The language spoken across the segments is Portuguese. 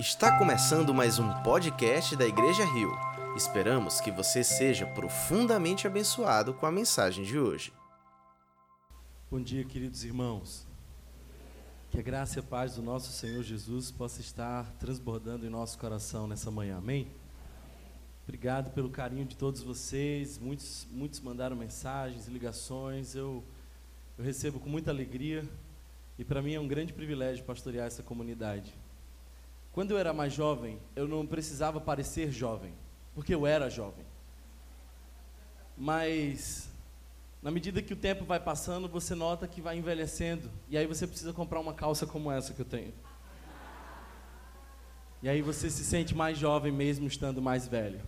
Está começando mais um podcast da Igreja Rio. Esperamos que você seja profundamente abençoado com a mensagem de hoje. Bom dia, queridos irmãos. Que a graça e a paz do nosso Senhor Jesus possa estar transbordando em nosso coração nessa manhã. Amém? Obrigado pelo carinho de todos vocês. Muitos, muitos mandaram mensagens, ligações. Eu, eu recebo com muita alegria e para mim é um grande privilégio pastorear essa comunidade. Quando eu era mais jovem, eu não precisava parecer jovem, porque eu era jovem. Mas na medida que o tempo vai passando, você nota que vai envelhecendo, e aí você precisa comprar uma calça como essa que eu tenho. E aí você se sente mais jovem mesmo estando mais velho.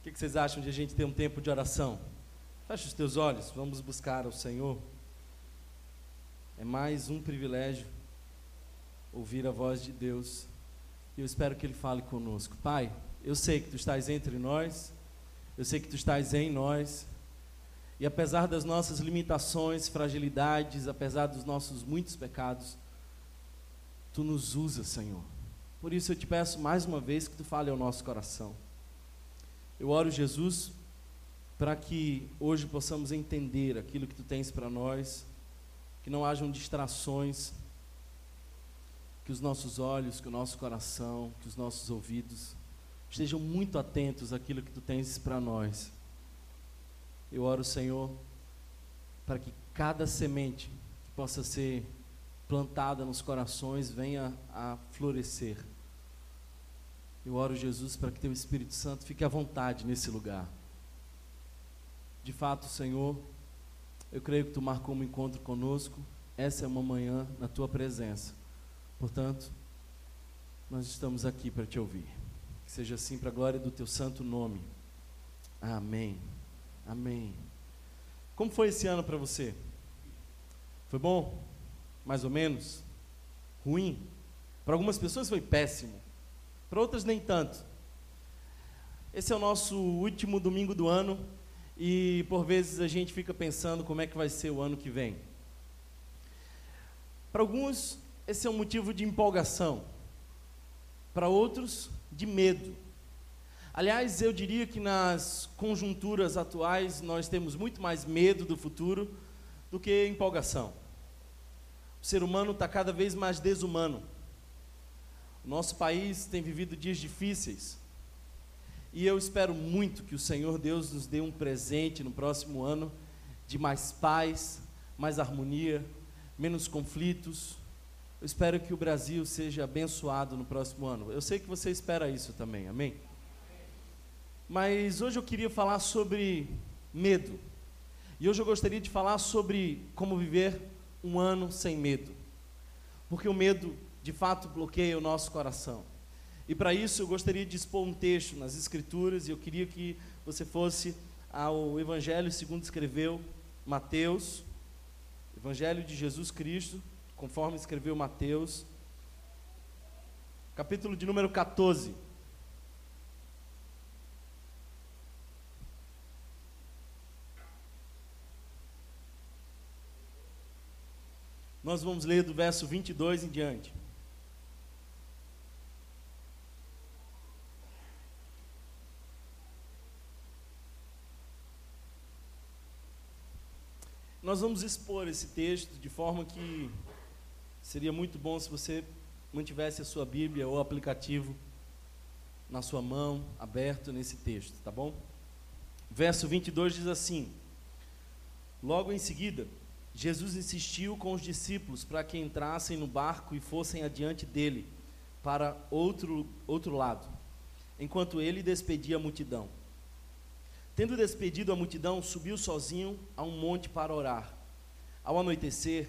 O que vocês acham de a gente ter um tempo de oração? Feche os teus olhos, vamos buscar o Senhor. É mais um privilégio ouvir a voz de Deus. E eu espero que Ele fale conosco. Pai, eu sei que Tu estás entre nós, eu sei que Tu estás em nós, e apesar das nossas limitações, fragilidades, apesar dos nossos muitos pecados, Tu nos usas, Senhor. Por isso eu te peço mais uma vez que Tu fale ao nosso coração. Eu oro, Jesus, para que hoje possamos entender aquilo que Tu tens para nós, que não hajam distrações, que os nossos olhos, que o nosso coração, que os nossos ouvidos estejam muito atentos àquilo que tu tens para nós. Eu oro, Senhor, para que cada semente que possa ser plantada nos corações venha a florescer. Eu oro, Jesus, para que teu Espírito Santo fique à vontade nesse lugar. De fato, Senhor, eu creio que tu marcou um encontro conosco. Essa é uma manhã na tua presença. Portanto, nós estamos aqui para te ouvir. Que seja assim para a glória do teu santo nome. Amém. Amém. Como foi esse ano para você? Foi bom? Mais ou menos? Ruim? Para algumas pessoas foi péssimo. Para outras nem tanto. Esse é o nosso último domingo do ano e por vezes a gente fica pensando como é que vai ser o ano que vem. Para alguns esse é um motivo de empolgação. Para outros, de medo. Aliás, eu diria que nas conjunturas atuais nós temos muito mais medo do futuro do que empolgação. O ser humano está cada vez mais desumano. O nosso país tem vivido dias difíceis. E eu espero muito que o Senhor Deus nos dê um presente no próximo ano de mais paz, mais harmonia, menos conflitos, eu espero que o Brasil seja abençoado no próximo ano. Eu sei que você espera isso também, amém? Mas hoje eu queria falar sobre medo. E hoje eu gostaria de falar sobre como viver um ano sem medo. Porque o medo, de fato, bloqueia o nosso coração. E para isso eu gostaria de expor um texto nas Escrituras, e eu queria que você fosse ao Evangelho segundo escreveu Mateus, Evangelho de Jesus Cristo, conforme escreveu Mateus, capítulo de número 14. Nós vamos ler do verso 22 em diante. Nós vamos expor esse texto de forma que Seria muito bom se você mantivesse a sua Bíblia ou aplicativo na sua mão, aberto nesse texto, tá bom? Verso 22 diz assim: Logo em seguida, Jesus insistiu com os discípulos para que entrassem no barco e fossem adiante dele para outro, outro lado, enquanto ele despedia a multidão. Tendo despedido a multidão, subiu sozinho a um monte para orar. Ao anoitecer,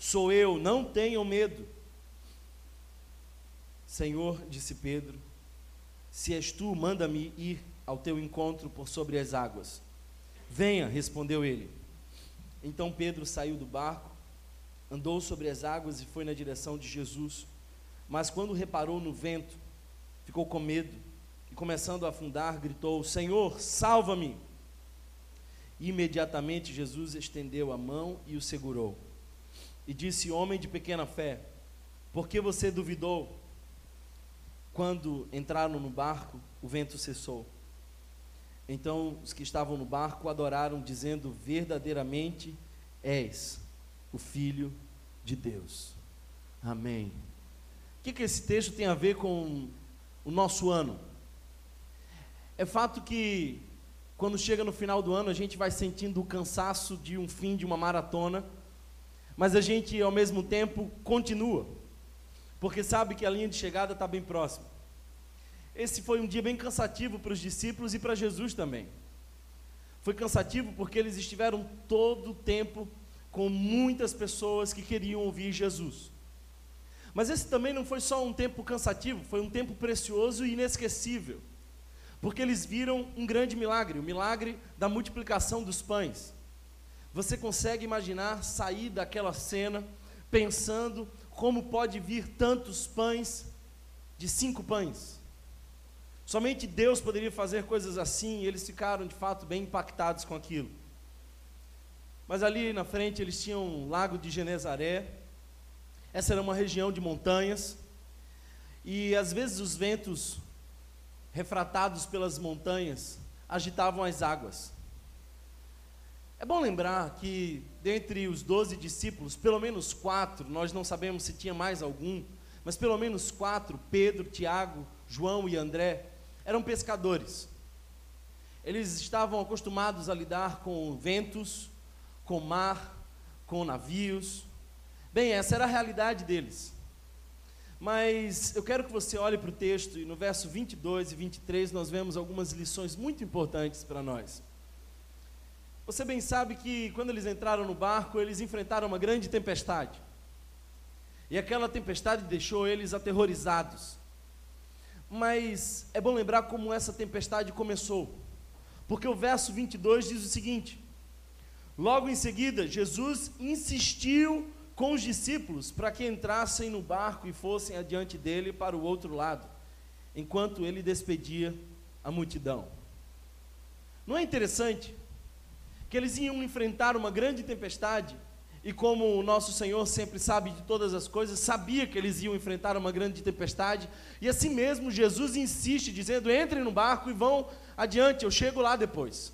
Sou eu, não tenham medo. Senhor, disse Pedro, se és tu, manda-me ir ao teu encontro por sobre as águas. Venha, respondeu ele. Então Pedro saiu do barco, andou sobre as águas e foi na direção de Jesus. Mas quando reparou no vento, ficou com medo e, começando a afundar, gritou: Senhor, salva-me! Imediatamente Jesus estendeu a mão e o segurou. E disse: Homem de pequena fé, por que você duvidou? Quando entraram no barco, o vento cessou. Então os que estavam no barco adoraram, dizendo: Verdadeiramente és o Filho de Deus. Amém. O que, que esse texto tem a ver com o nosso ano? É fato que quando chega no final do ano a gente vai sentindo o cansaço de um fim de uma maratona, mas a gente ao mesmo tempo continua, porque sabe que a linha de chegada está bem próxima. Esse foi um dia bem cansativo para os discípulos e para Jesus também. Foi cansativo porque eles estiveram todo o tempo com muitas pessoas que queriam ouvir Jesus. Mas esse também não foi só um tempo cansativo, foi um tempo precioso e inesquecível. Porque eles viram um grande milagre, o milagre da multiplicação dos pães. Você consegue imaginar sair daquela cena pensando como pode vir tantos pães de cinco pães? Somente Deus poderia fazer coisas assim, e eles ficaram de fato bem impactados com aquilo. Mas ali na frente eles tinham um lago de Genezaré. Essa era uma região de montanhas. E às vezes os ventos refratados pelas montanhas agitavam as águas. É bom lembrar que dentre os doze discípulos, pelo menos quatro, nós não sabemos se tinha mais algum, mas pelo menos quatro, Pedro, Tiago, João e André, eram pescadores. Eles estavam acostumados a lidar com ventos, com mar, com navios. Bem, essa era a realidade deles. Mas eu quero que você olhe para o texto e no verso 22 e 23 nós vemos algumas lições muito importantes para nós. Você bem sabe que quando eles entraram no barco, eles enfrentaram uma grande tempestade. E aquela tempestade deixou eles aterrorizados. Mas é bom lembrar como essa tempestade começou. Porque o verso 22 diz o seguinte: Logo em seguida, Jesus insistiu com os discípulos para que entrassem no barco e fossem adiante dele para o outro lado, enquanto ele despedia a multidão. Não é interessante que eles iam enfrentar uma grande tempestade e como o nosso Senhor sempre sabe de todas as coisas, sabia que eles iam enfrentar uma grande tempestade, e assim mesmo Jesus insiste, dizendo: entrem no barco e vão adiante, eu chego lá depois.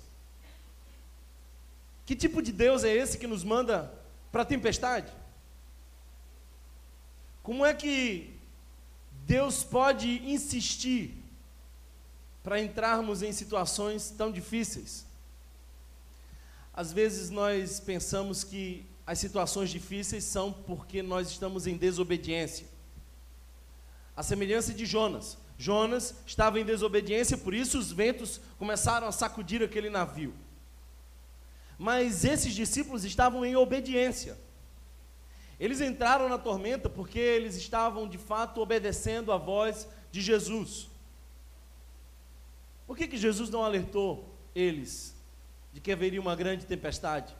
Que tipo de Deus é esse que nos manda para a tempestade? Como é que Deus pode insistir para entrarmos em situações tão difíceis? Às vezes nós pensamos que as situações difíceis são porque nós estamos em desobediência. A semelhança de Jonas. Jonas estava em desobediência, por isso os ventos começaram a sacudir aquele navio. Mas esses discípulos estavam em obediência. Eles entraram na tormenta porque eles estavam de fato obedecendo a voz de Jesus. Por que, que Jesus não alertou eles de que haveria uma grande tempestade?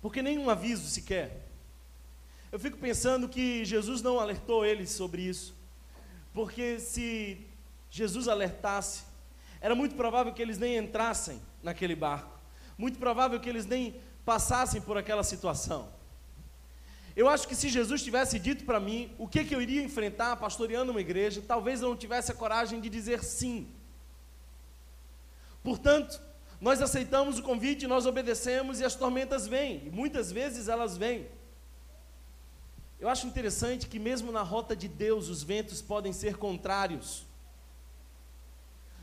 porque nenhum aviso sequer. Eu fico pensando que Jesus não alertou eles sobre isso, porque se Jesus alertasse, era muito provável que eles nem entrassem naquele barco, muito provável que eles nem passassem por aquela situação. Eu acho que se Jesus tivesse dito para mim o que, que eu iria enfrentar pastoreando uma igreja, talvez eu não tivesse a coragem de dizer sim. Portanto, nós aceitamos o convite, nós obedecemos e as tormentas vêm, e muitas vezes elas vêm. Eu acho interessante que, mesmo na rota de Deus, os ventos podem ser contrários.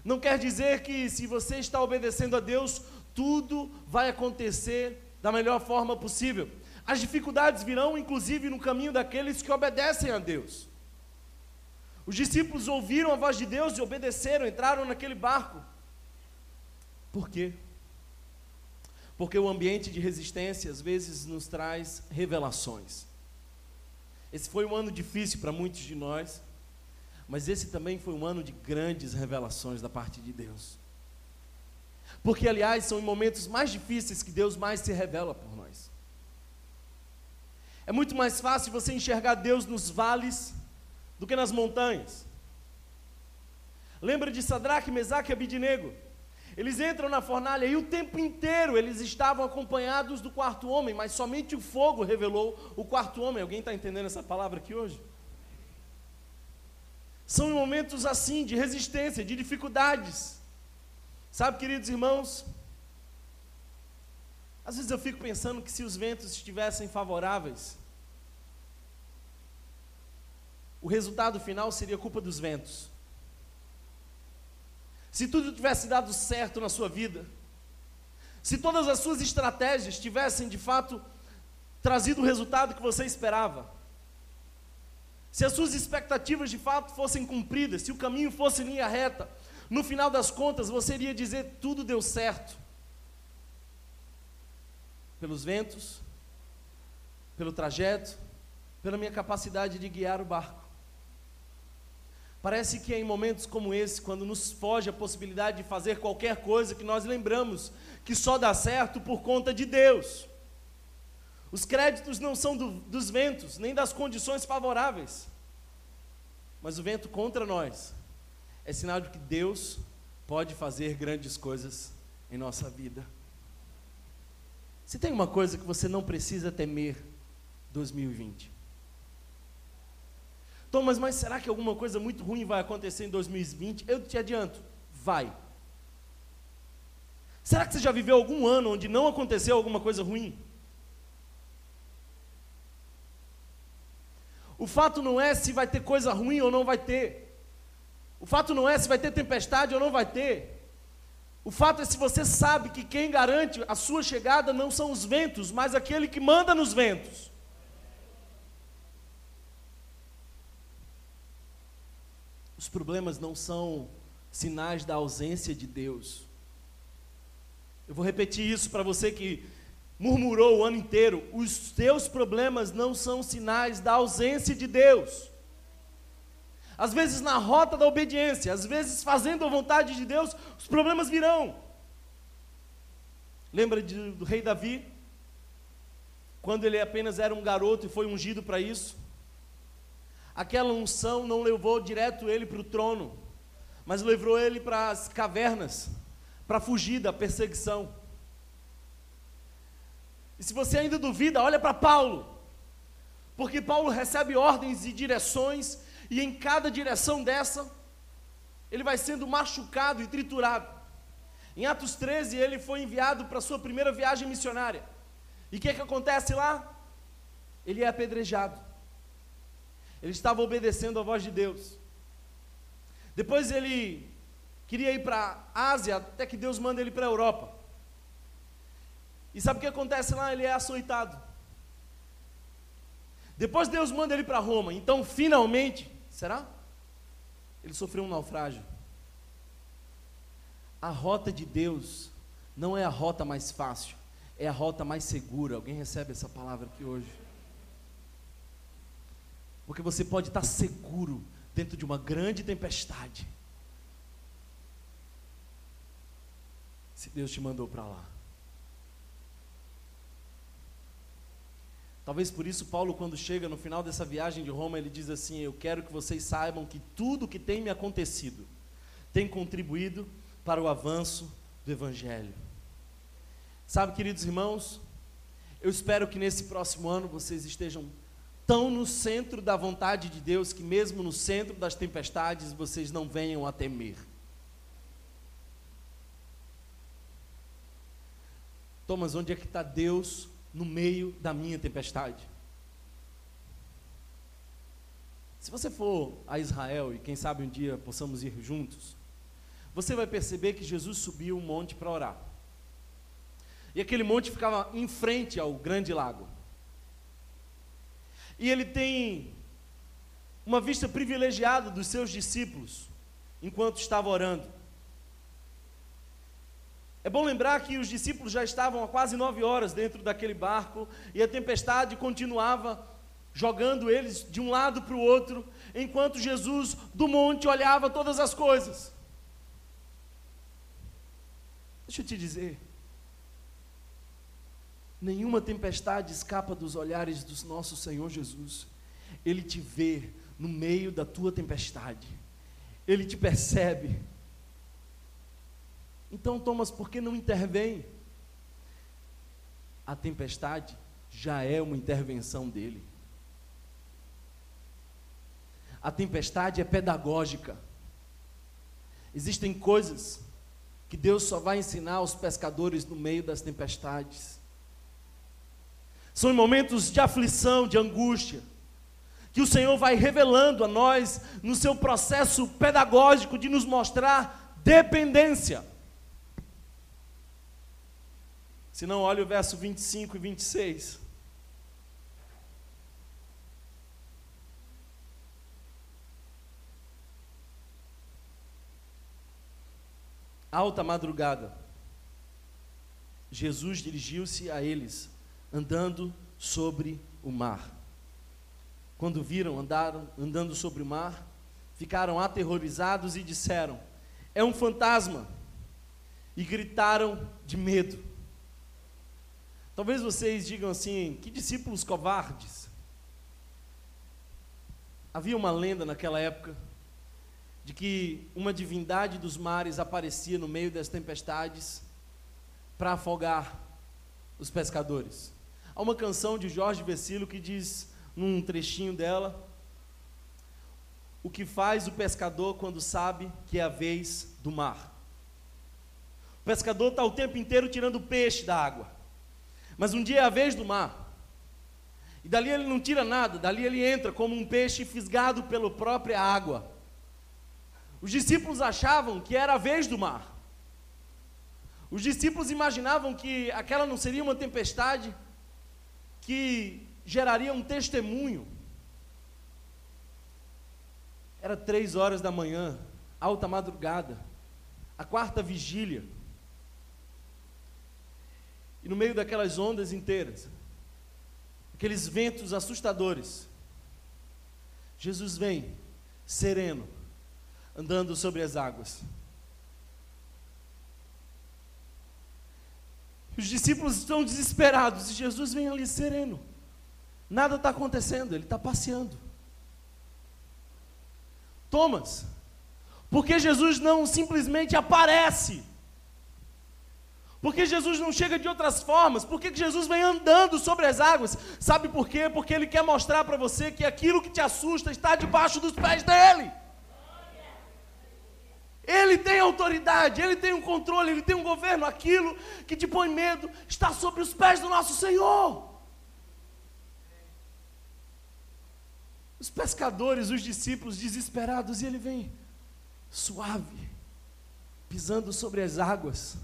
Não quer dizer que, se você está obedecendo a Deus, tudo vai acontecer da melhor forma possível. As dificuldades virão, inclusive, no caminho daqueles que obedecem a Deus. Os discípulos ouviram a voz de Deus e obedeceram, entraram naquele barco. Por quê? Porque o ambiente de resistência às vezes nos traz revelações. Esse foi um ano difícil para muitos de nós, Mas esse também foi um ano de grandes revelações da parte de Deus. Porque, aliás, são em momentos mais difíceis que Deus mais se revela por nós. É muito mais fácil você enxergar Deus nos vales do que nas montanhas. Lembra de Sadraque, Mesaque e Abidinego? Eles entram na fornalha e o tempo inteiro eles estavam acompanhados do quarto homem, mas somente o fogo revelou o quarto homem. Alguém está entendendo essa palavra aqui hoje? São momentos assim de resistência, de dificuldades. Sabe, queridos irmãos, às vezes eu fico pensando que se os ventos estivessem favoráveis, o resultado final seria culpa dos ventos. Se tudo tivesse dado certo na sua vida, se todas as suas estratégias tivessem de fato trazido o resultado que você esperava, se as suas expectativas de fato fossem cumpridas, se o caminho fosse linha reta, no final das contas você iria dizer tudo deu certo. Pelos ventos, pelo trajeto, pela minha capacidade de guiar o barco. Parece que é em momentos como esse, quando nos foge a possibilidade de fazer qualquer coisa, que nós lembramos que só dá certo por conta de Deus. Os créditos não são do, dos ventos, nem das condições favoráveis. Mas o vento contra nós é sinal de que Deus pode fazer grandes coisas em nossa vida. Se tem uma coisa que você não precisa temer 2020. Thomas, mas será que alguma coisa muito ruim vai acontecer em 2020? Eu te adianto, vai. Será que você já viveu algum ano onde não aconteceu alguma coisa ruim? O fato não é se vai ter coisa ruim ou não vai ter. O fato não é se vai ter tempestade ou não vai ter. O fato é se você sabe que quem garante a sua chegada não são os ventos, mas aquele que manda nos ventos. Os problemas não são sinais da ausência de Deus. Eu vou repetir isso para você que murmurou o ano inteiro, os teus problemas não são sinais da ausência de Deus. Às vezes na rota da obediência, às vezes fazendo a vontade de Deus, os problemas virão. Lembra de, do rei Davi? Quando ele apenas era um garoto e foi ungido para isso? Aquela unção não levou direto ele para o trono, mas levou ele para as cavernas, para fugir da perseguição. E se você ainda duvida, olha para Paulo. Porque Paulo recebe ordens e direções, e em cada direção dessa, ele vai sendo machucado e triturado. Em Atos 13, ele foi enviado para sua primeira viagem missionária. E o que, que acontece lá? Ele é apedrejado. Ele estava obedecendo a voz de Deus. Depois ele queria ir para a Ásia, até que Deus manda ele para a Europa. E sabe o que acontece lá? Ele é açoitado. Depois Deus manda ele para Roma. Então, finalmente, será? Ele sofreu um naufrágio. A rota de Deus não é a rota mais fácil, é a rota mais segura. Alguém recebe essa palavra aqui hoje? Porque você pode estar seguro dentro de uma grande tempestade. Se Deus te mandou para lá. Talvez por isso Paulo, quando chega no final dessa viagem de Roma, ele diz assim: Eu quero que vocês saibam que tudo que tem me acontecido tem contribuído para o avanço do Evangelho. Sabe, queridos irmãos, eu espero que nesse próximo ano vocês estejam tão no centro da vontade de Deus que, mesmo no centro das tempestades, vocês não venham a temer. Thomas, onde é que está Deus no meio da minha tempestade. Se você for a Israel, e quem sabe um dia possamos ir juntos, você vai perceber que Jesus subiu um monte para orar. E aquele monte ficava em frente ao grande lago. E ele tem uma vista privilegiada dos seus discípulos enquanto estava orando. É bom lembrar que os discípulos já estavam há quase nove horas dentro daquele barco e a tempestade continuava jogando eles de um lado para o outro, enquanto Jesus do monte olhava todas as coisas. Deixa eu te dizer, nenhuma tempestade escapa dos olhares do nosso Senhor Jesus. Ele te vê no meio da tua tempestade, ele te percebe. Então, Thomas, por que não intervém? A tempestade já é uma intervenção dele. A tempestade é pedagógica. Existem coisas que Deus só vai ensinar aos pescadores no meio das tempestades. São momentos de aflição, de angústia, que o Senhor vai revelando a nós no seu processo pedagógico de nos mostrar dependência. Se não, olha o verso 25 e 26. alta madrugada, Jesus dirigiu-se a eles, andando sobre o mar. Quando viram andaram andando sobre o mar, ficaram aterrorizados e disseram: É um fantasma! E gritaram de medo. Talvez vocês digam assim: Que discípulos covardes! Havia uma lenda naquela época de que uma divindade dos mares aparecia no meio das tempestades para afogar os pescadores. Há uma canção de Jorge Vecilo que diz, num trechinho dela, o que faz o pescador quando sabe que é a vez do mar. O pescador está o tempo inteiro tirando peixe da água, mas um dia é a vez do mar. E dali ele não tira nada, dali ele entra como um peixe fisgado pela própria água. Os discípulos achavam que era a vez do mar. Os discípulos imaginavam que aquela não seria uma tempestade que geraria um testemunho. Era três horas da manhã, alta madrugada, a quarta vigília. E no meio daquelas ondas inteiras, aqueles ventos assustadores, Jesus vem, sereno, andando sobre as águas. Os discípulos estão desesperados e Jesus vem ali sereno. Nada está acontecendo, ele está passeando. Thomas, porque Jesus não simplesmente aparece? Porque Jesus não chega de outras formas? Por que Jesus vem andando sobre as águas? Sabe por quê? Porque Ele quer mostrar para você que aquilo que te assusta está debaixo dos pés dEle. Ele tem autoridade, ele tem um controle, ele tem um governo. Aquilo que te põe medo está sobre os pés do nosso Senhor. Os pescadores, os discípulos desesperados, e ele vem suave, pisando sobre as águas.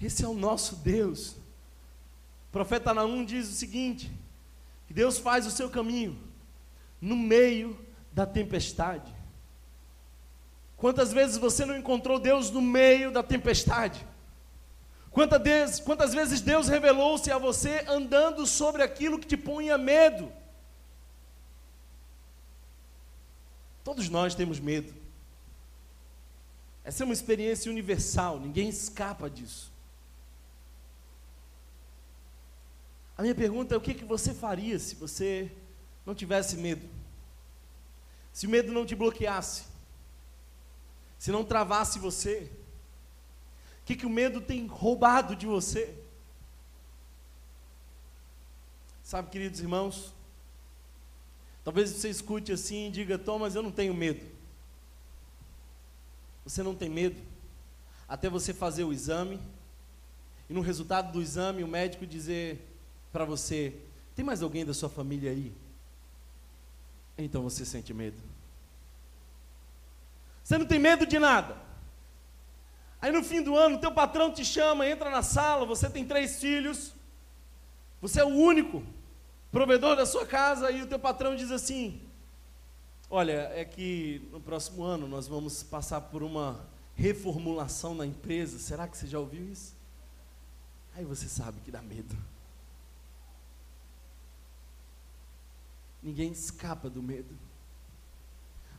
Esse é o nosso Deus. O profeta Naum diz o seguinte: que Deus faz o seu caminho no meio da tempestade. Quantas vezes você não encontrou Deus no meio da tempestade? Quantas vezes, quantas vezes Deus revelou-se a você andando sobre aquilo que te punha medo? Todos nós temos medo. Essa é uma experiência universal, ninguém escapa disso. A minha pergunta é: o que, que você faria se você não tivesse medo? Se o medo não te bloqueasse? Se não travasse você? O que, que o medo tem roubado de você? Sabe, queridos irmãos, talvez você escute assim e diga: Thomas, eu não tenho medo. Você não tem medo até você fazer o exame e no resultado do exame o médico dizer para você: tem mais alguém da sua família aí? Então você sente medo. Você não tem medo de nada. Aí no fim do ano, teu patrão te chama, entra na sala, você tem três filhos, você é o único provedor da sua casa, e o teu patrão diz assim: Olha, é que no próximo ano nós vamos passar por uma reformulação na empresa. Será que você já ouviu isso? Aí você sabe que dá medo. Ninguém escapa do medo.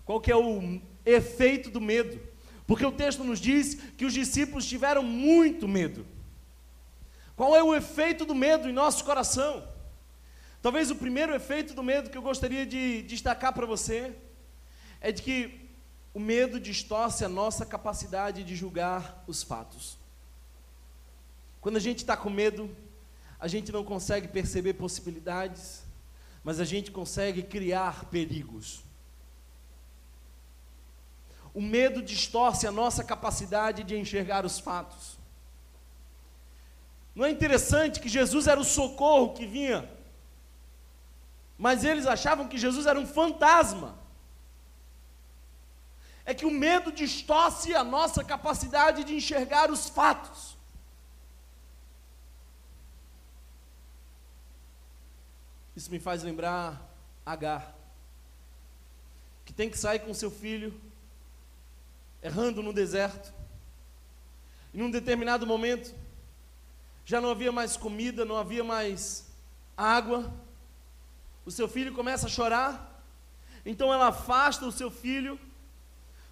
Qual que é o efeito do medo? Porque o texto nos diz que os discípulos tiveram muito medo. Qual é o efeito do medo em nosso coração? Talvez o primeiro efeito do medo que eu gostaria de destacar para você é de que o medo distorce a nossa capacidade de julgar os fatos. Quando a gente está com medo, a gente não consegue perceber possibilidades, mas a gente consegue criar perigos. O medo distorce a nossa capacidade de enxergar os fatos. Não é interessante que Jesus era o socorro que vinha, mas eles achavam que Jesus era um fantasma. É que o medo distorce a nossa capacidade de enxergar os fatos. Isso me faz lembrar Agar, que tem que sair com seu filho, errando no deserto. E num determinado momento, já não havia mais comida, não havia mais água. O seu filho começa a chorar, então ela afasta o seu filho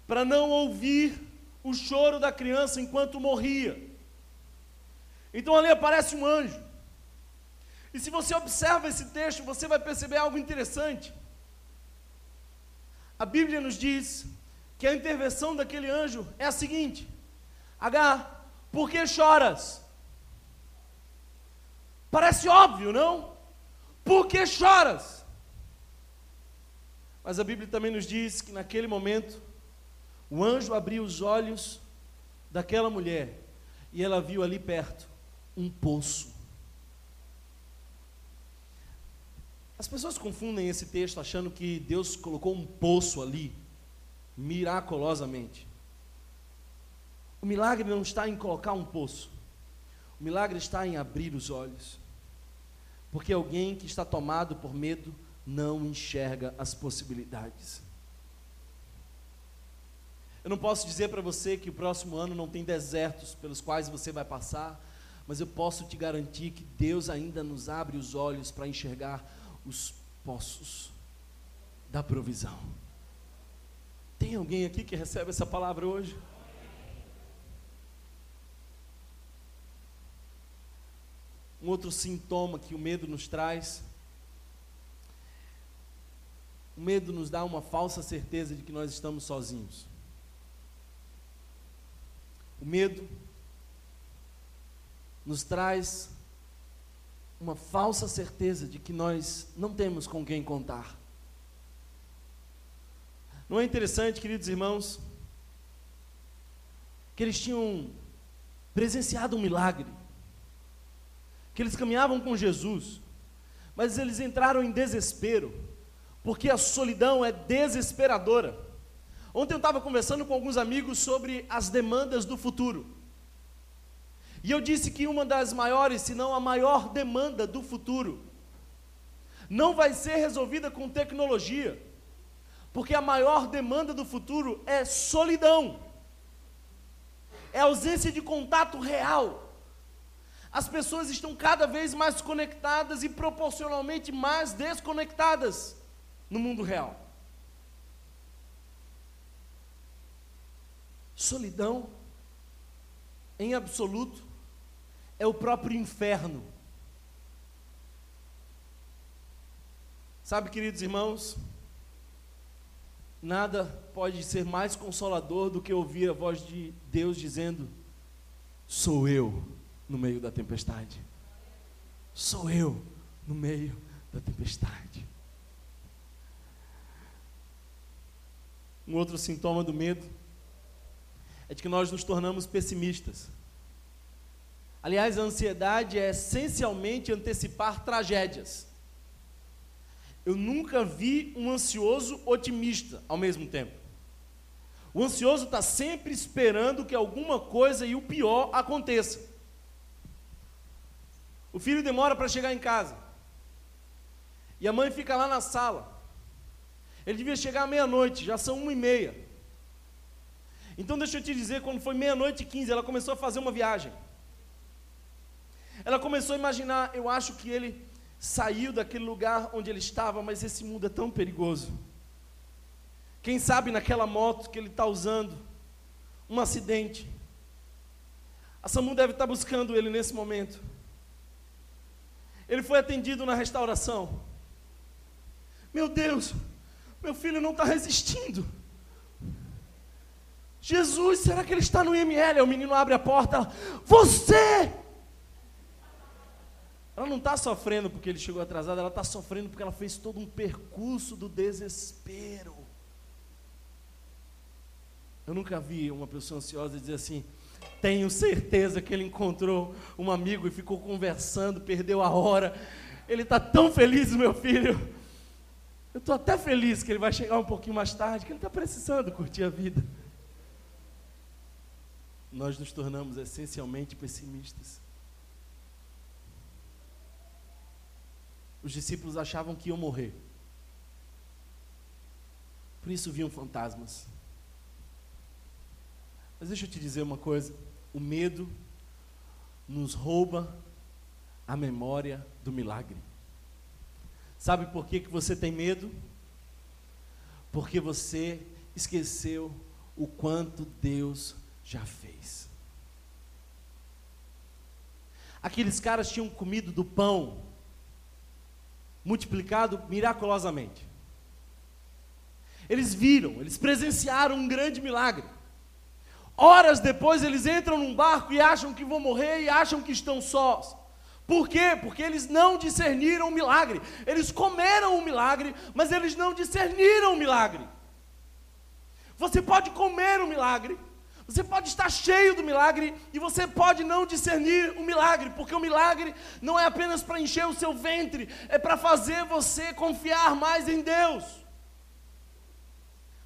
para não ouvir o choro da criança enquanto morria. Então ali aparece um anjo. E se você observa esse texto, você vai perceber algo interessante. A Bíblia nos diz que a intervenção daquele anjo é a seguinte: H, por que choras? Parece óbvio, não? Por que choras? Mas a Bíblia também nos diz que naquele momento, o anjo abriu os olhos daquela mulher e ela viu ali perto um poço. As pessoas confundem esse texto achando que Deus colocou um poço ali, miraculosamente. O milagre não está em colocar um poço, o milagre está em abrir os olhos. Porque alguém que está tomado por medo não enxerga as possibilidades. Eu não posso dizer para você que o próximo ano não tem desertos pelos quais você vai passar, mas eu posso te garantir que Deus ainda nos abre os olhos para enxergar os poços da provisão. Tem alguém aqui que recebe essa palavra hoje? Um outro sintoma que o medo nos traz. O medo nos dá uma falsa certeza de que nós estamos sozinhos. O medo nos traz uma falsa certeza de que nós não temos com quem contar. Não é interessante, queridos irmãos, que eles tinham presenciado um milagre que eles caminhavam com Jesus, mas eles entraram em desespero, porque a solidão é desesperadora. Ontem eu estava conversando com alguns amigos sobre as demandas do futuro. E eu disse que uma das maiores, se não a maior demanda do futuro, não vai ser resolvida com tecnologia, porque a maior demanda do futuro é solidão, é ausência de contato real. As pessoas estão cada vez mais conectadas e proporcionalmente mais desconectadas no mundo real. Solidão, em absoluto, é o próprio inferno. Sabe, queridos irmãos, nada pode ser mais consolador do que ouvir a voz de Deus dizendo: Sou eu no meio da tempestade. Sou eu no meio da tempestade. Um outro sintoma do medo é de que nós nos tornamos pessimistas. Aliás, a ansiedade é essencialmente antecipar tragédias. Eu nunca vi um ansioso otimista ao mesmo tempo. O ansioso está sempre esperando que alguma coisa e o pior aconteça. O filho demora para chegar em casa. E a mãe fica lá na sala. Ele devia chegar à meia-noite, já são uma e meia. Então deixa eu te dizer, quando foi meia-noite e quinze, ela começou a fazer uma viagem. Ela começou a imaginar, eu acho que ele saiu daquele lugar onde ele estava, mas esse mundo é tão perigoso. Quem sabe naquela moto que ele está usando, um acidente. A SAMU deve estar buscando ele nesse momento. Ele foi atendido na restauração. Meu Deus, meu filho não está resistindo. Jesus, será que ele está no IML? o menino abre a porta. Você! Ela não está sofrendo porque ele chegou atrasado, ela está sofrendo porque ela fez todo um percurso do desespero. Eu nunca vi uma pessoa ansiosa dizer assim: tenho certeza que ele encontrou um amigo e ficou conversando, perdeu a hora. Ele está tão feliz, meu filho. Eu estou até feliz que ele vai chegar um pouquinho mais tarde, que ele está precisando curtir a vida. Nós nos tornamos essencialmente pessimistas. Os discípulos achavam que iam morrer. Por isso viam fantasmas. Mas deixa eu te dizer uma coisa: o medo nos rouba a memória do milagre. Sabe por que, que você tem medo? Porque você esqueceu o quanto Deus já fez. Aqueles caras tinham comido do pão multiplicado miraculosamente. Eles viram, eles presenciaram um grande milagre. Horas depois eles entram num barco e acham que vão morrer e acham que estão sós. Por quê? Porque eles não discerniram o milagre. Eles comeram o milagre, mas eles não discerniram o milagre. Você pode comer o milagre, você pode estar cheio do milagre e você pode não discernir o milagre, porque o milagre não é apenas para encher o seu ventre, é para fazer você confiar mais em Deus.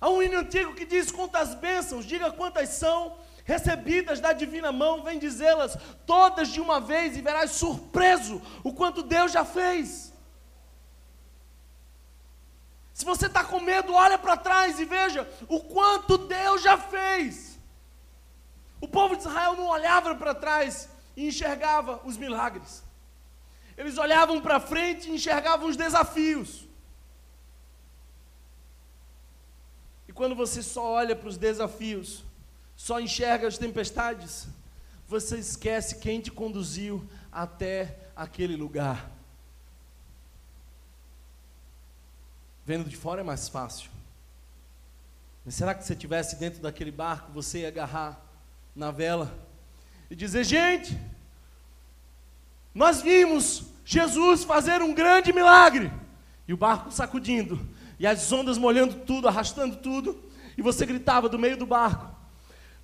Há um hino antigo que diz quantas bênçãos, diga quantas são, recebidas da divina mão, vem dizê-las todas de uma vez e verás surpreso o quanto Deus já fez. Se você está com medo, olha para trás e veja o quanto Deus já fez. O povo de Israel não olhava para trás e enxergava os milagres. Eles olhavam para frente e enxergavam os desafios. quando você só olha para os desafios, só enxerga as tempestades, você esquece quem te conduziu até aquele lugar. Vendo de fora é mais fácil. Mas será que se você estivesse dentro daquele barco, você ia agarrar na vela e dizer: gente, nós vimos Jesus fazer um grande milagre, e o barco sacudindo, e as ondas molhando tudo, arrastando tudo, e você gritava do meio do barco: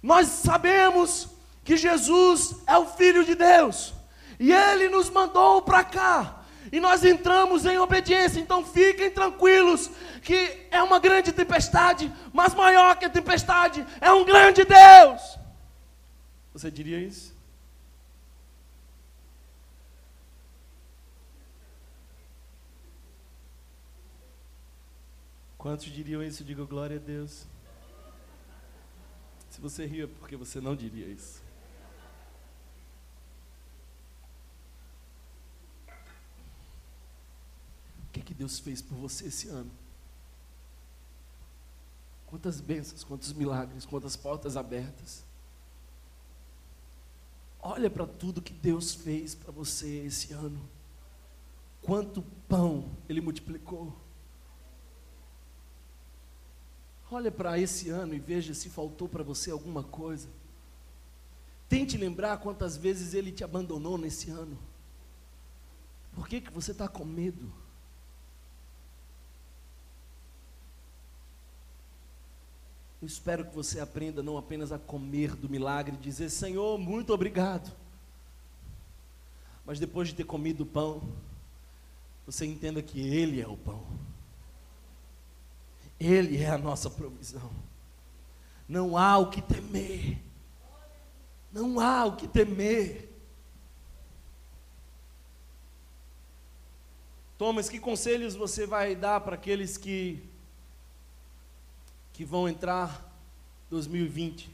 Nós sabemos que Jesus é o Filho de Deus, e Ele nos mandou para cá, e nós entramos em obediência, então fiquem tranquilos, que é uma grande tempestade, mas maior que a tempestade, é um grande Deus. Você diria isso? Quantos diriam isso? Digo glória a Deus. Se você ria, porque você não diria isso. O que, que Deus fez por você esse ano? Quantas bênçãos, quantos milagres, quantas portas abertas. Olha para tudo que Deus fez para você esse ano. Quanto pão Ele multiplicou. Olha para esse ano e veja se faltou para você alguma coisa. Tente lembrar quantas vezes ele te abandonou nesse ano. Por que, que você está com medo? Eu espero que você aprenda não apenas a comer do milagre, dizer Senhor, muito obrigado. Mas depois de ter comido o pão, você entenda que Ele é o pão. Ele é a nossa provisão. Não há o que temer. Não há o que temer. Thomas, que conselhos você vai dar para aqueles que que vão entrar 2020?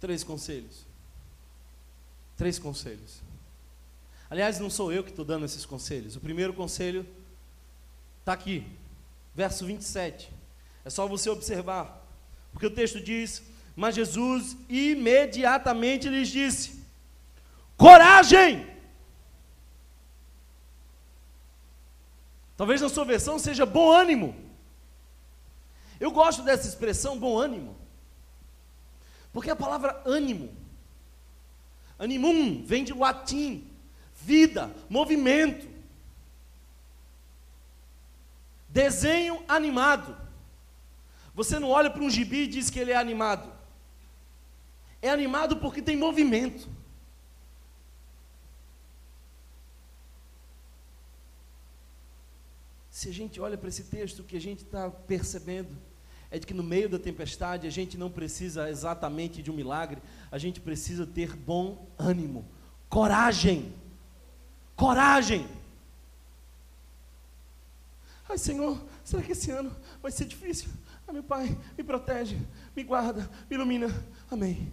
Três conselhos. Três conselhos. Aliás, não sou eu que estou dando esses conselhos. O primeiro conselho está aqui, verso 27. É só você observar. Porque o texto diz: Mas Jesus imediatamente lhes disse: Coragem! Talvez na sua versão seja bom ânimo. Eu gosto dessa expressão bom ânimo. Porque a palavra ânimo, animum, vem de latim, vida, movimento. Desenho animado. Você não olha para um gibi e diz que ele é animado. É animado porque tem movimento. Se a gente olha para esse texto, o que a gente está percebendo é de que no meio da tempestade a gente não precisa exatamente de um milagre, a gente precisa ter bom ânimo, coragem. Coragem. Ai, Senhor, será que esse ano vai ser difícil? Ah, meu Pai, me protege, me guarda, me ilumina. Amém.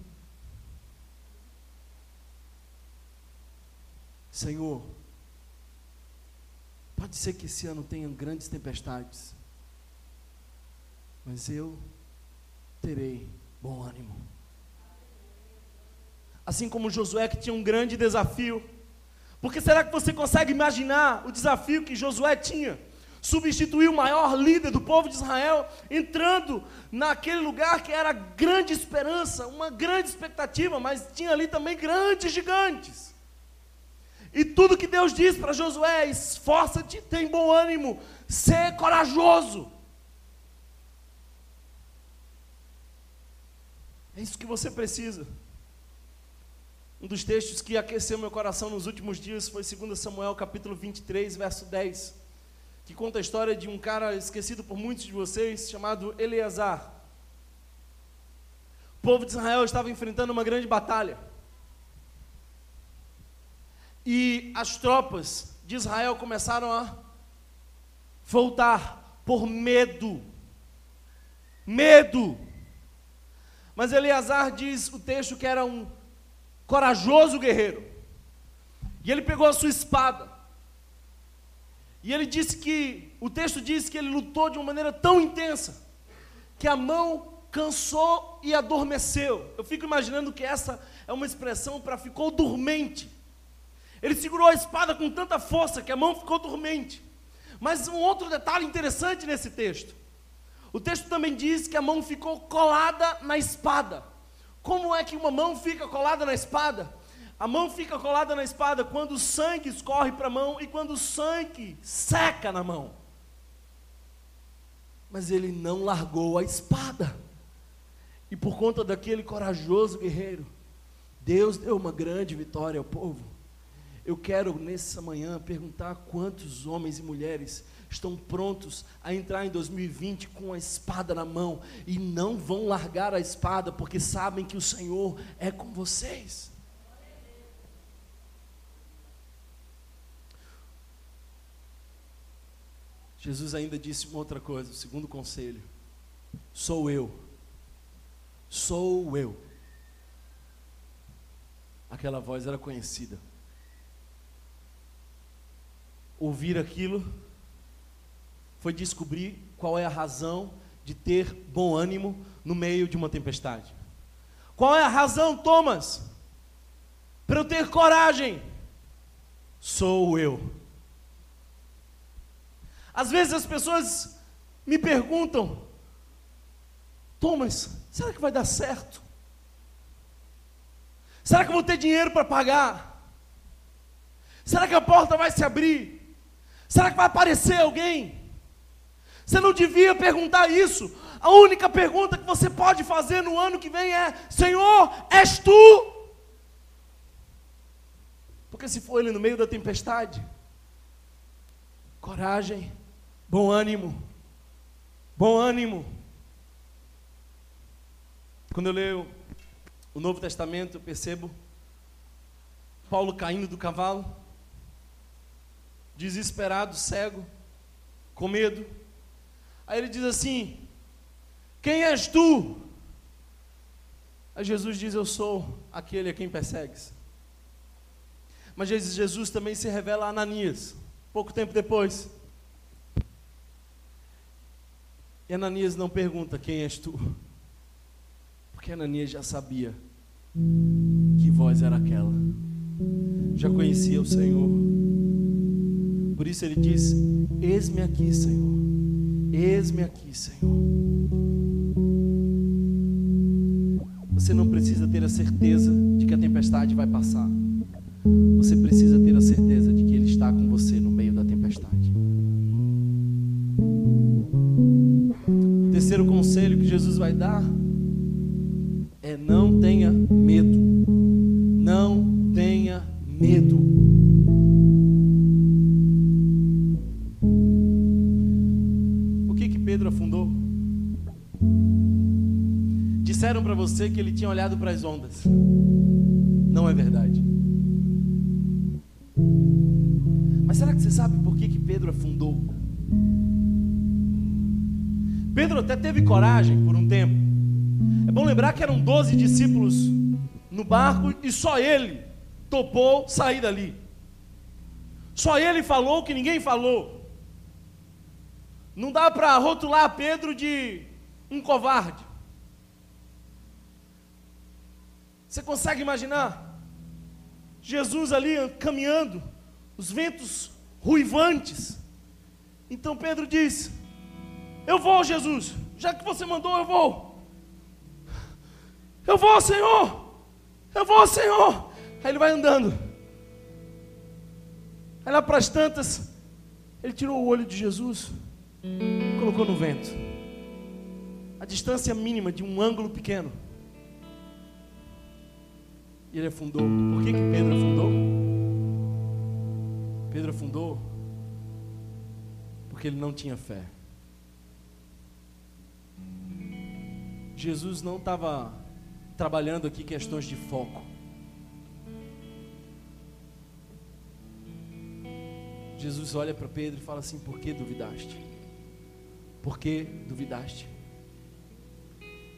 Senhor, pode ser que esse ano tenha grandes tempestades, mas eu terei bom ânimo. Assim como Josué que tinha um grande desafio, porque será que você consegue imaginar o desafio que Josué tinha? substituir o maior líder do povo de Israel, entrando naquele lugar que era grande esperança, uma grande expectativa, mas tinha ali também grandes gigantes. E tudo que Deus diz para Josué: esforça-te, tem bom ânimo, ser corajoso. É isso que você precisa. Um dos textos que aqueceu meu coração nos últimos dias foi 2 Samuel capítulo 23, verso 10 que conta a história de um cara esquecido por muitos de vocês, chamado Eleazar. O povo de Israel estava enfrentando uma grande batalha. E as tropas de Israel começaram a voltar por medo. Medo. Mas Eleazar diz o texto que era um corajoso guerreiro. E ele pegou a sua espada e ele disse que, o texto diz que ele lutou de uma maneira tão intensa, que a mão cansou e adormeceu. Eu fico imaginando que essa é uma expressão para ficou dormente. Ele segurou a espada com tanta força que a mão ficou dormente. Mas um outro detalhe interessante nesse texto. O texto também diz que a mão ficou colada na espada. Como é que uma mão fica colada na espada? A mão fica colada na espada quando o sangue escorre para a mão e quando o sangue seca na mão. Mas ele não largou a espada. E por conta daquele corajoso guerreiro, Deus deu uma grande vitória ao povo. Eu quero nessa manhã perguntar quantos homens e mulheres estão prontos a entrar em 2020 com a espada na mão e não vão largar a espada porque sabem que o Senhor é com vocês. Jesus ainda disse uma outra coisa, o segundo conselho: sou eu. Sou eu. Aquela voz era conhecida. Ouvir aquilo foi descobrir qual é a razão de ter bom ânimo no meio de uma tempestade. Qual é a razão, Thomas, para eu ter coragem? Sou eu. Às vezes as pessoas me perguntam, Thomas, será que vai dar certo? Será que eu vou ter dinheiro para pagar? Será que a porta vai se abrir? Será que vai aparecer alguém? Você não devia perguntar isso. A única pergunta que você pode fazer no ano que vem é: Senhor, és tu? Porque se for ele no meio da tempestade, coragem, Bom ânimo. Bom ânimo. Quando eu leio o Novo Testamento, eu percebo Paulo caindo do cavalo, desesperado, cego, com medo. Aí ele diz assim: Quem és tu? Aí Jesus diz: Eu sou aquele a quem persegues. Mas Jesus também se revela a Ananias, pouco tempo depois. E Ananias não pergunta: Quem és tu? Porque Ananias já sabia que voz era aquela, já conhecia o Senhor. Por isso ele diz: Eis-me aqui, Senhor, eis-me aqui, Senhor. Você não precisa ter a certeza de que a tempestade vai passar. Você precisa ter a certeza de que Ele está com você no meio da tempestade. O terceiro conselho que Jesus vai dar é: não tenha medo. Não tenha medo. Afundou? Disseram para você que ele tinha olhado para as ondas. Não é verdade. Mas será que você sabe por que, que Pedro afundou? Pedro até teve coragem por um tempo. É bom lembrar que eram 12 discípulos no barco e só ele topou sair dali. Só ele falou que ninguém falou. Não dá para rotular Pedro de um covarde. Você consegue imaginar? Jesus ali caminhando, os ventos ruivantes. Então Pedro disse: Eu vou, Jesus, já que você mandou, eu vou. Eu vou, Senhor. Eu vou, Senhor. Aí ele vai andando. Aí lá para as tantas, ele tirou o olho de Jesus, colocou no vento. A distância mínima de um ângulo pequeno. E ele afundou. Por que, que Pedro afundou? Pedro afundou porque ele não tinha fé. Jesus não estava trabalhando aqui questões de foco. Jesus olha para Pedro e fala assim: Por que duvidaste? Por que duvidaste?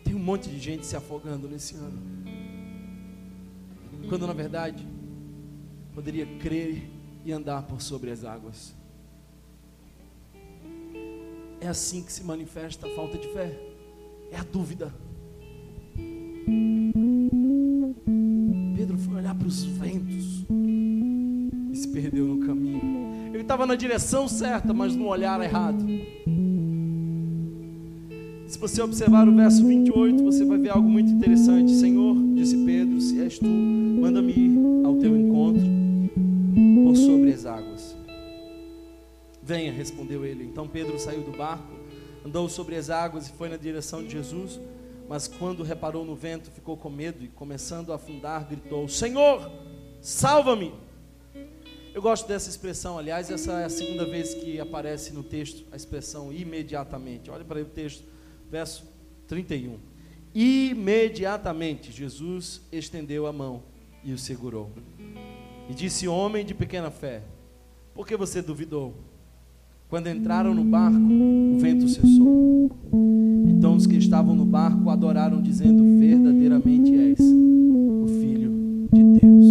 Tem um monte de gente se afogando nesse ano. Quando na verdade poderia crer e andar por sobre as águas. É assim que se manifesta a falta de fé. É a dúvida. Pedro foi olhar para os ventos e se perdeu no caminho. Ele estava na direção certa, mas no olhar errado. Se você observar o verso 28, você vai ver algo muito interessante. Senhor, disse Pedro, se és tu, manda-me ir ao teu encontro por sobre as águas. Venha, respondeu ele. Então Pedro saiu do barco, andou sobre as águas e foi na direção de Jesus. Mas quando reparou no vento, ficou com medo e, começando a afundar, gritou: Senhor, salva-me! Eu gosto dessa expressão, aliás, essa é a segunda vez que aparece no texto a expressão imediatamente. Olha para o texto, verso 31. Imediatamente Jesus estendeu a mão e o segurou. E disse: Homem de pequena fé, por que você duvidou? Quando entraram no barco, o vento cessou. Então os que estavam no barco adoraram, dizendo: Verdadeiramente és o Filho de Deus.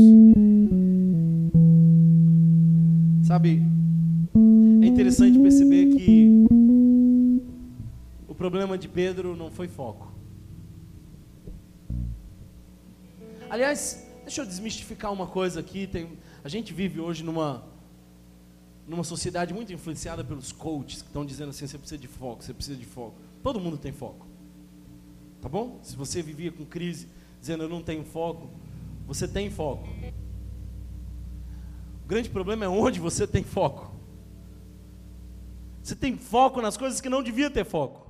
Sabe, é interessante perceber que problema de Pedro não foi foco. Aliás, deixa eu desmistificar uma coisa aqui. Tem, a gente vive hoje numa, numa sociedade muito influenciada pelos coaches que estão dizendo assim: você precisa de foco, você precisa de foco. Todo mundo tem foco. Tá bom? Se você vivia com crise, dizendo eu não tenho foco, você tem foco. O grande problema é onde você tem foco. Você tem foco nas coisas que não devia ter foco.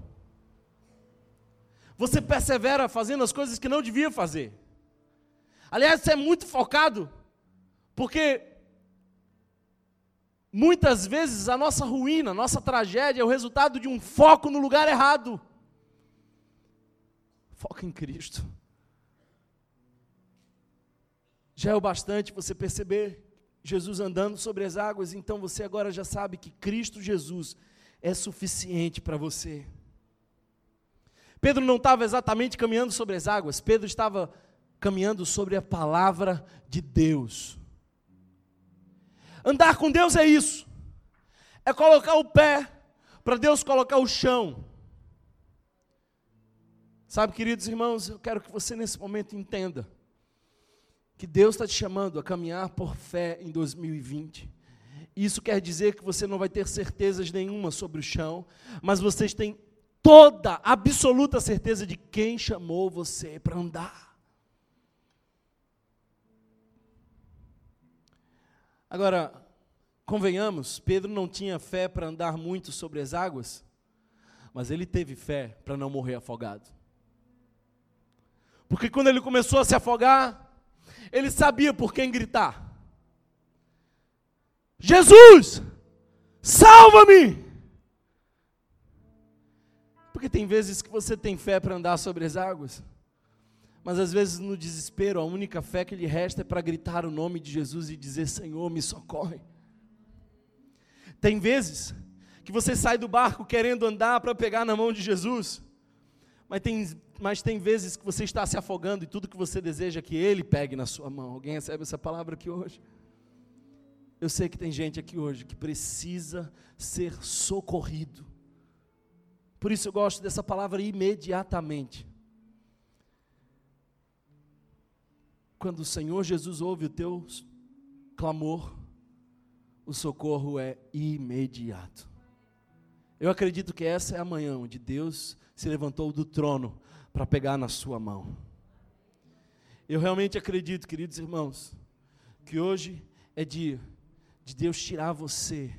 Você persevera fazendo as coisas que não devia fazer. Aliás, você é muito focado, porque muitas vezes a nossa ruína, a nossa tragédia é o resultado de um foco no lugar errado. Foca em Cristo. Já é o bastante você perceber Jesus andando sobre as águas, então você agora já sabe que Cristo Jesus é suficiente para você. Pedro não estava exatamente caminhando sobre as águas, Pedro estava caminhando sobre a palavra de Deus. Andar com Deus é isso. É colocar o pé para Deus colocar o chão. Sabe, queridos irmãos, eu quero que você nesse momento entenda que Deus está te chamando a caminhar por fé em 2020. Isso quer dizer que você não vai ter certezas nenhuma sobre o chão, mas vocês têm toda, absoluta certeza de quem chamou você para andar. Agora, convenhamos, Pedro não tinha fé para andar muito sobre as águas, mas ele teve fé para não morrer afogado. Porque quando ele começou a se afogar, ele sabia por quem gritar. Jesus, salva-me! Porque tem vezes que você tem fé para andar sobre as águas, mas às vezes no desespero, a única fé que lhe resta é para gritar o nome de Jesus e dizer: Senhor, me socorre. Tem vezes que você sai do barco querendo andar para pegar na mão de Jesus, mas tem mas tem vezes que você está se afogando e tudo que você deseja é que Ele pegue na sua mão. Alguém recebe essa palavra aqui hoje? Eu sei que tem gente aqui hoje que precisa ser socorrido. Por isso eu gosto dessa palavra imediatamente. Quando o Senhor Jesus ouve o teu clamor, o socorro é imediato. Eu acredito que essa é a manhã onde Deus se levantou do trono para pegar na sua mão. Eu realmente acredito, queridos irmãos, que hoje é dia de Deus tirar você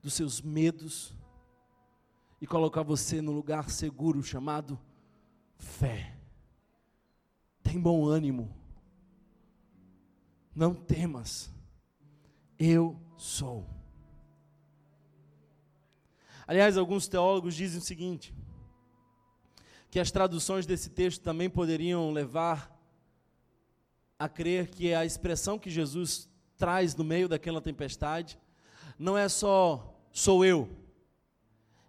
dos seus medos e colocar você no lugar seguro chamado fé. Tem bom ânimo. Não temas. Eu sou. Aliás, alguns teólogos dizem o seguinte: que as traduções desse texto também poderiam levar a crer que a expressão que Jesus traz no meio daquela tempestade não é só sou eu,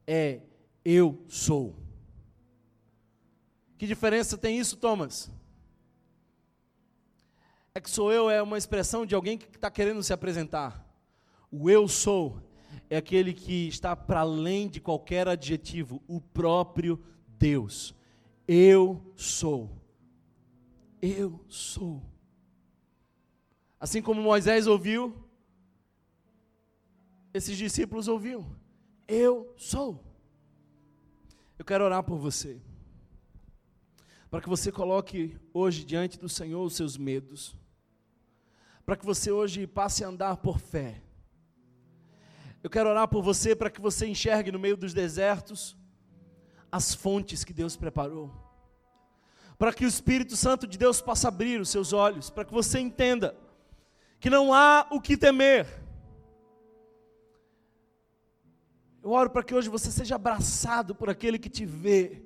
é eu sou. Que diferença tem isso, Thomas? É que sou eu é uma expressão de alguém que está querendo se apresentar. O eu sou é aquele que está para além de qualquer adjetivo, o próprio Deus. Eu sou. Eu sou. Assim como Moisés ouviu, esses discípulos ouviam. Eu sou. Eu quero orar por você. Para que você coloque hoje diante do Senhor os seus medos. Para que você hoje passe a andar por fé. Eu quero orar por você para que você enxergue no meio dos desertos as fontes que Deus preparou. Para que o Espírito Santo de Deus possa abrir os seus olhos, para que você entenda que não há o que temer. Eu oro para que hoje você seja abraçado por aquele que te vê.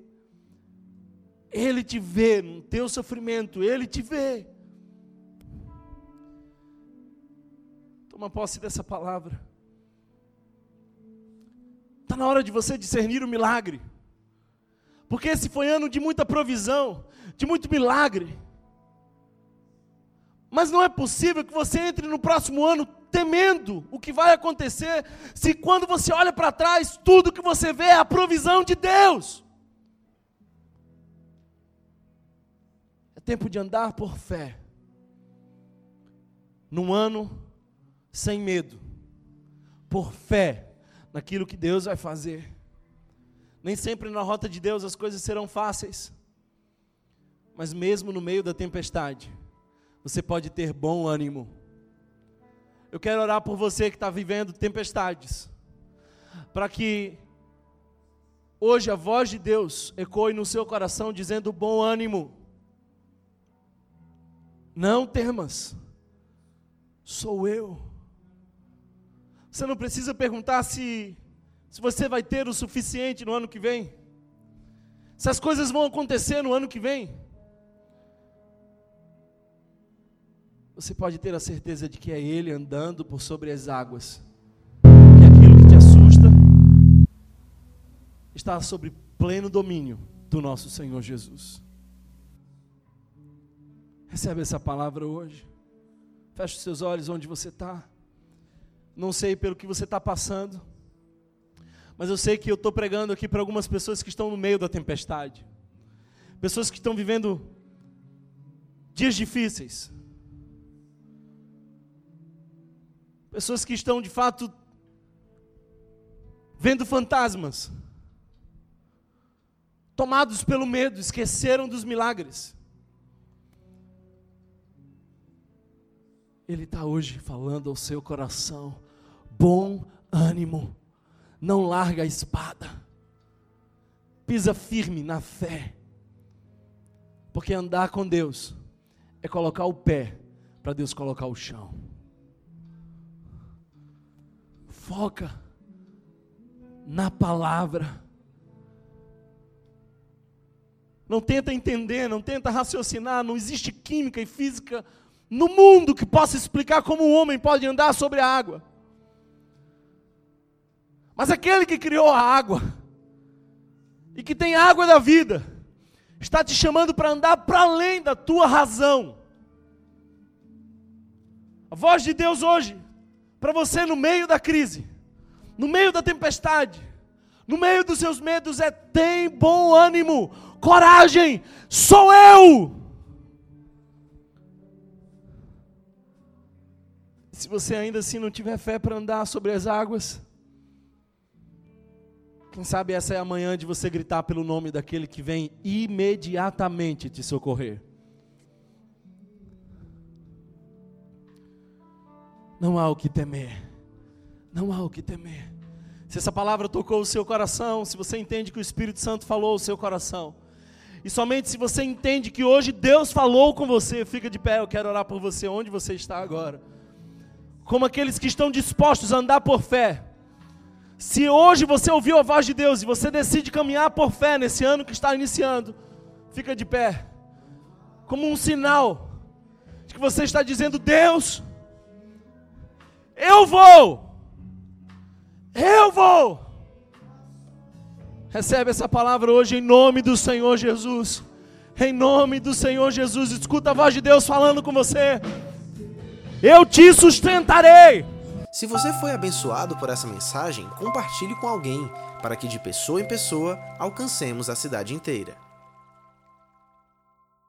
Ele te vê no teu sofrimento, ele te vê. Toma posse dessa palavra. Está na hora de você discernir o milagre. Porque esse foi ano de muita provisão, de muito milagre. Mas não é possível que você entre no próximo ano temendo o que vai acontecer, se quando você olha para trás, tudo que você vê é a provisão de Deus. É tempo de andar por fé, num ano sem medo, por fé naquilo que Deus vai fazer. Nem sempre na rota de Deus as coisas serão fáceis. Mas mesmo no meio da tempestade, você pode ter bom ânimo. Eu quero orar por você que está vivendo tempestades, para que hoje a voz de Deus ecoe no seu coração dizendo: bom ânimo. Não temas, sou eu. Você não precisa perguntar se se você vai ter o suficiente no ano que vem, se as coisas vão acontecer no ano que vem. Você pode ter a certeza de que é Ele andando por sobre as águas, que aquilo que te assusta está sob pleno domínio do nosso Senhor Jesus. Recebe essa palavra hoje. Feche os seus olhos onde você está. Não sei pelo que você está passando, mas eu sei que eu estou pregando aqui para algumas pessoas que estão no meio da tempestade, pessoas que estão vivendo dias difíceis, pessoas que estão de fato vendo fantasmas, tomados pelo medo, esqueceram dos milagres. Ele está hoje falando ao seu coração: bom ânimo, não larga a espada, pisa firme na fé, porque andar com Deus é colocar o pé para Deus colocar o chão. Foca na palavra. Não tenta entender, não tenta raciocinar, não existe química e física no mundo que possa explicar como um homem pode andar sobre a água. Mas aquele que criou a água e que tem a água da vida, está te chamando para andar para além da tua razão. A voz de Deus hoje, para você no meio da crise, no meio da tempestade, no meio dos seus medos, é: tem bom ânimo, coragem, sou eu. Se você ainda assim não tiver fé para andar sobre as águas, quem sabe essa é a manhã de você gritar pelo nome daquele que vem imediatamente te socorrer. Não há o que temer. Não há o que temer. Se essa palavra tocou o seu coração, se você entende que o Espírito Santo falou o seu coração, e somente se você entende que hoje Deus falou com você, fica de pé, eu quero orar por você onde você está agora como aqueles que estão dispostos a andar por fé. Se hoje você ouviu a voz de Deus e você decide caminhar por fé nesse ano que está iniciando, fica de pé, como um sinal de que você está dizendo: Deus, eu vou, eu vou. Recebe essa palavra hoje em nome do Senhor Jesus. Em nome do Senhor Jesus, escuta a voz de Deus falando com você eu te sustentarei. Se você foi abençoado por essa mensagem, compartilhe com alguém, para que de pessoa em pessoa alcancemos a cidade inteira.